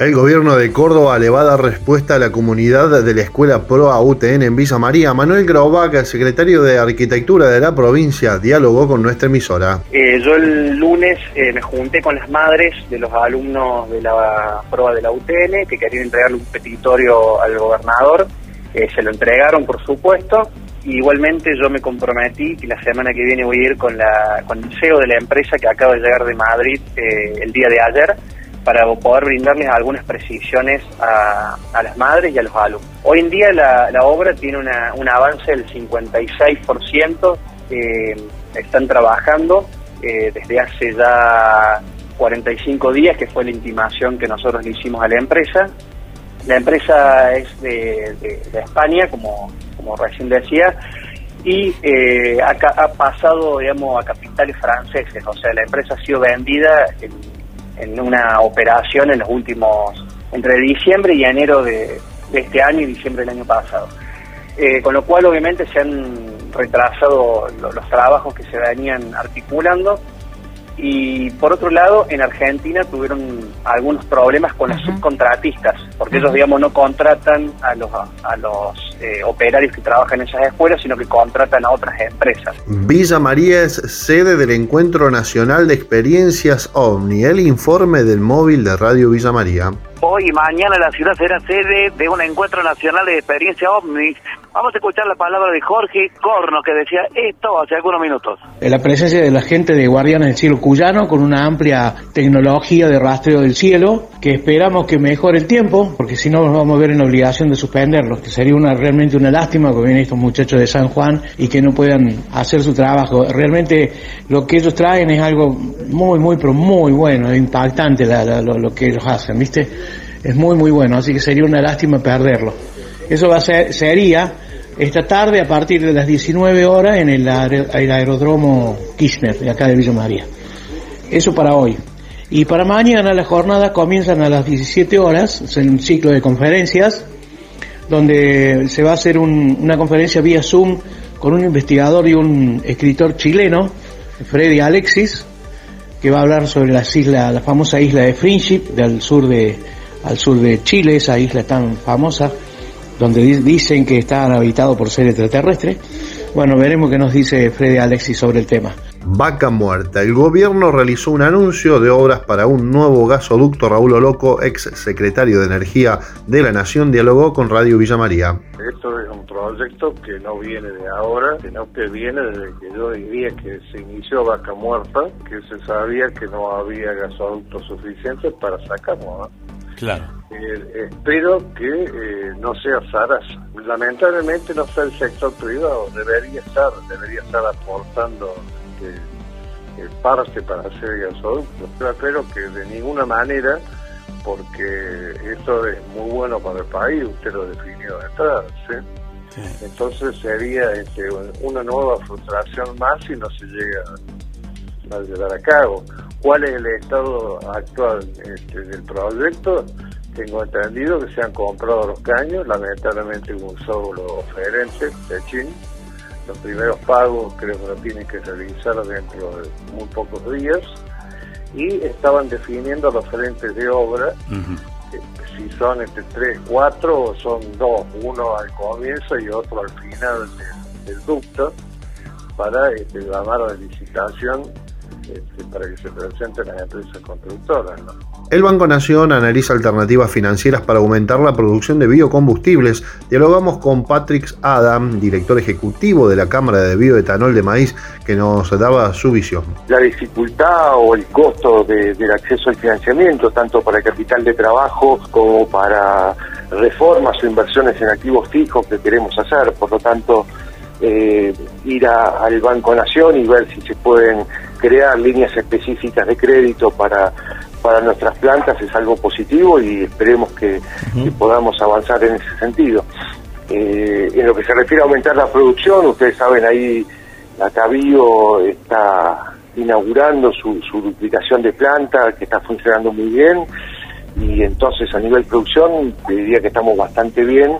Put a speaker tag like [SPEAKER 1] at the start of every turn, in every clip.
[SPEAKER 1] El gobierno de Córdoba le va a dar respuesta a la comunidad de la Escuela Pro UTN en Villa María. Manuel Graubac, secretario de Arquitectura de la provincia, dialogó con nuestra emisora.
[SPEAKER 2] Eh, yo el lunes eh, me junté con las madres de los alumnos de la prueba de la UTN que querían entregarle un petitorio al gobernador. Eh, se lo entregaron, por supuesto. igualmente yo me comprometí que la semana que viene voy a ir con, la, con el CEO de la empresa que acaba de llegar de Madrid el día de ayer para poder brindarles algunas precisiones a, las madres y a los alumnos. Hoy en día la, obra tiene un avance del 56%, eh, están trabajando eh, desde hace ya 45 días, que fue la intimación que nosotros le hicimos a la empresa. La empresa es de, España, como, como recién decía, y eh, ha, ha, pasado, digamos, a capitales franceses, o sea, la empresa ha sido vendida en en una operación en los últimos, entre diciembre y enero de, este año y diciembre del año pasado. Eh, con lo cual obviamente se han retrasado los trabajos que se venían articulando y por otro lado, en Argentina tuvieron algunos problemas con los subcontratistas, porque ellos, digamos, no contratan a los, a los eh, operarios que trabajan en esas escuelas, sino que contratan a otras empresas.
[SPEAKER 1] Villa María es sede del Encuentro Nacional de Experiencias OVNI, el informe del móvil de Radio Villa María.
[SPEAKER 3] Hoy y mañana la ciudad será sede de un encuentro nacional de experiencia OVNI. Vamos a escuchar la palabra de Jorge Corno que decía esto hace algunos minutos.
[SPEAKER 4] La presencia de la gente de Guardianes del Cielo Cuyano con una amplia tecnología de rastreo del cielo que esperamos que mejore el tiempo porque si no nos vamos a ver en obligación de suspenderlos, que sería una realmente una lástima que vienen estos muchachos de San Juan y que no puedan hacer su trabajo. Realmente lo que ellos traen es algo muy, muy, pero muy bueno, impactante lo, lo que ellos hacen, ¿viste? Es muy muy bueno, así que sería una lástima perderlo. Eso va a ser, sería esta tarde a partir de las 19 horas en el, aeródromo Kirchner de acá de Villa María. Eso para hoy. Y para mañana las jornadas comienzan a las 17 horas, es un ciclo de conferencias, donde se va a hacer una conferencia vía Zoom con un investigador y un escritor chileno, Freddy Alexis, que va a hablar sobre la famosa isla de Friendship del sur de, al sur de Chile, esa isla tan famosa, donde dicen que está habitado por seres extraterrestres. Bueno, veremos qué nos dice Freddy Alexis sobre el tema.
[SPEAKER 1] Vaca muerta. El gobierno realizó un anuncio de obras para un nuevo gasoducto. Raúl Oloco, ex secretario de Energía de la Nación, dialogó con Radio Villa María.
[SPEAKER 5] Esto es un proyecto que no viene de ahora, sino que viene desde que yo diría que se inició Vaca Muerta, que se sabía que no había gasoductos suficientes para sacarlo.
[SPEAKER 1] Claro.
[SPEAKER 5] Eh, espero que eh, no sea Saras. Lamentablemente no sea el sector privado, debería estar, debería estar aportando eh, parte para hacer gasoductos. Pero espero que de ninguna manera, porque esto es muy bueno para el país, usted lo definió de entrada, Entonces sería este, una nueva frustración más si no se llega a llevar a cabo. ¿Cuál es el estado actual este, del proyecto? Tengo entendido que se han comprado los caños, lamentablemente un solo oferente de China. Los primeros pagos creo que lo tienen que realizar dentro de muy pocos días. Y estaban definiendo los frentes de obra, si son entre 3, 4 o son dos, uno al comienzo y otro al final del, ducto, para este, llamar a la licitación este, para que se presenten las empresas constructoras.
[SPEAKER 1] El Banco Nación analiza alternativas financieras para aumentar la producción de biocombustibles. Dialogamos con Patrick Adam, director ejecutivo de la Cámara de Bioetanol de Maíz, que nos daba su visión.
[SPEAKER 6] La dificultad o el costo del acceso al financiamiento, tanto para el capital de trabajo como para reformas o inversiones en activos fijos que queremos hacer. Por lo tanto, eh, ir al Banco Nación y ver si se pueden crear líneas específicas de crédito para, para nuestras plantas es algo positivo y esperemos que, podamos avanzar en ese sentido. Eh, en lo que se refiere a aumentar la producción, ustedes saben ahí Atavío está inaugurando su, su duplicación de planta que está funcionando muy bien y entonces a nivel producción diría que estamos bastante bien.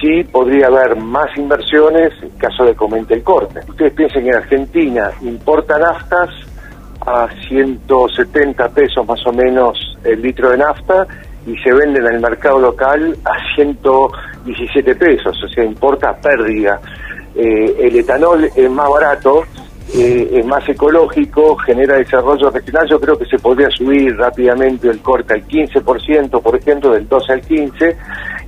[SPEAKER 6] Sí podría haber más inversiones en caso de comente el corte. Ustedes piensen que en Argentina importa naftas a 170 pesos más o menos el litro de nafta y se venden en el mercado local a 117 pesos, o sea, importa pérdida. Eh, el etanol es más barato, eh, es más ecológico, genera desarrollo regional, yo creo que se podría subir rápidamente el corte al 15%, por ejemplo, del 12 al 15%,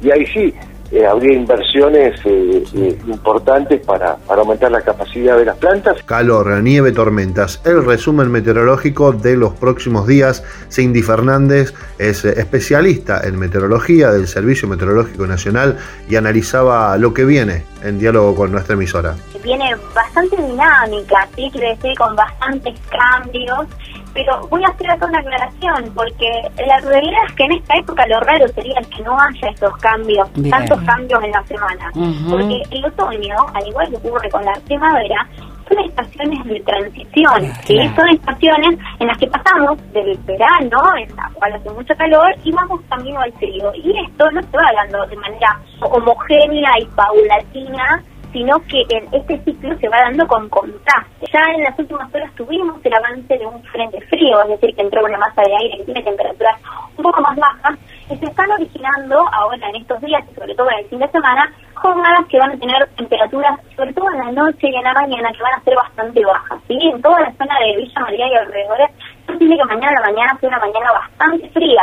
[SPEAKER 6] y ahí sí, eh, habría inversiones eh, eh, importantes para, para aumentar la capacidad de las plantas.
[SPEAKER 1] Calor, nieve, tormentas. El resumen meteorológico de los próximos días. Cindy Fernández es especialista en meteorología del Servicio Meteorológico Nacional y analizaba lo que viene en diálogo con nuestra emisora.
[SPEAKER 7] Viene bastante dinámica, ¿sí? quiere decir con bastantes cambios pero voy a hacer acá una aclaración, porque la realidad es que en esta época lo raro sería que no haya estos cambios, tantos cambios en la semana. Porque el otoño, al igual que ocurre con la primavera, son estaciones de transición, ¿sí? son estaciones en las que pasamos del verano, en la cual hace mucho calor, y vamos camino al frío. Y esto no se va dando de manera homogénea y paulatina sino que en este ciclo se va dando con contraste. Ya en las últimas horas tuvimos el avance de un frente frío, es decir, que entró una masa de aire que tiene temperaturas un poco más bajas, y se están originando ahora en estos días, y sobre todo en el fin de semana, jornadas que van a tener temperaturas, sobre todo en la noche y en la mañana, que van a ser bastante bajas. ¿sí? En toda la zona de Villa María y alrededores, tiene que mañana a la mañana sea una mañana bastante fría.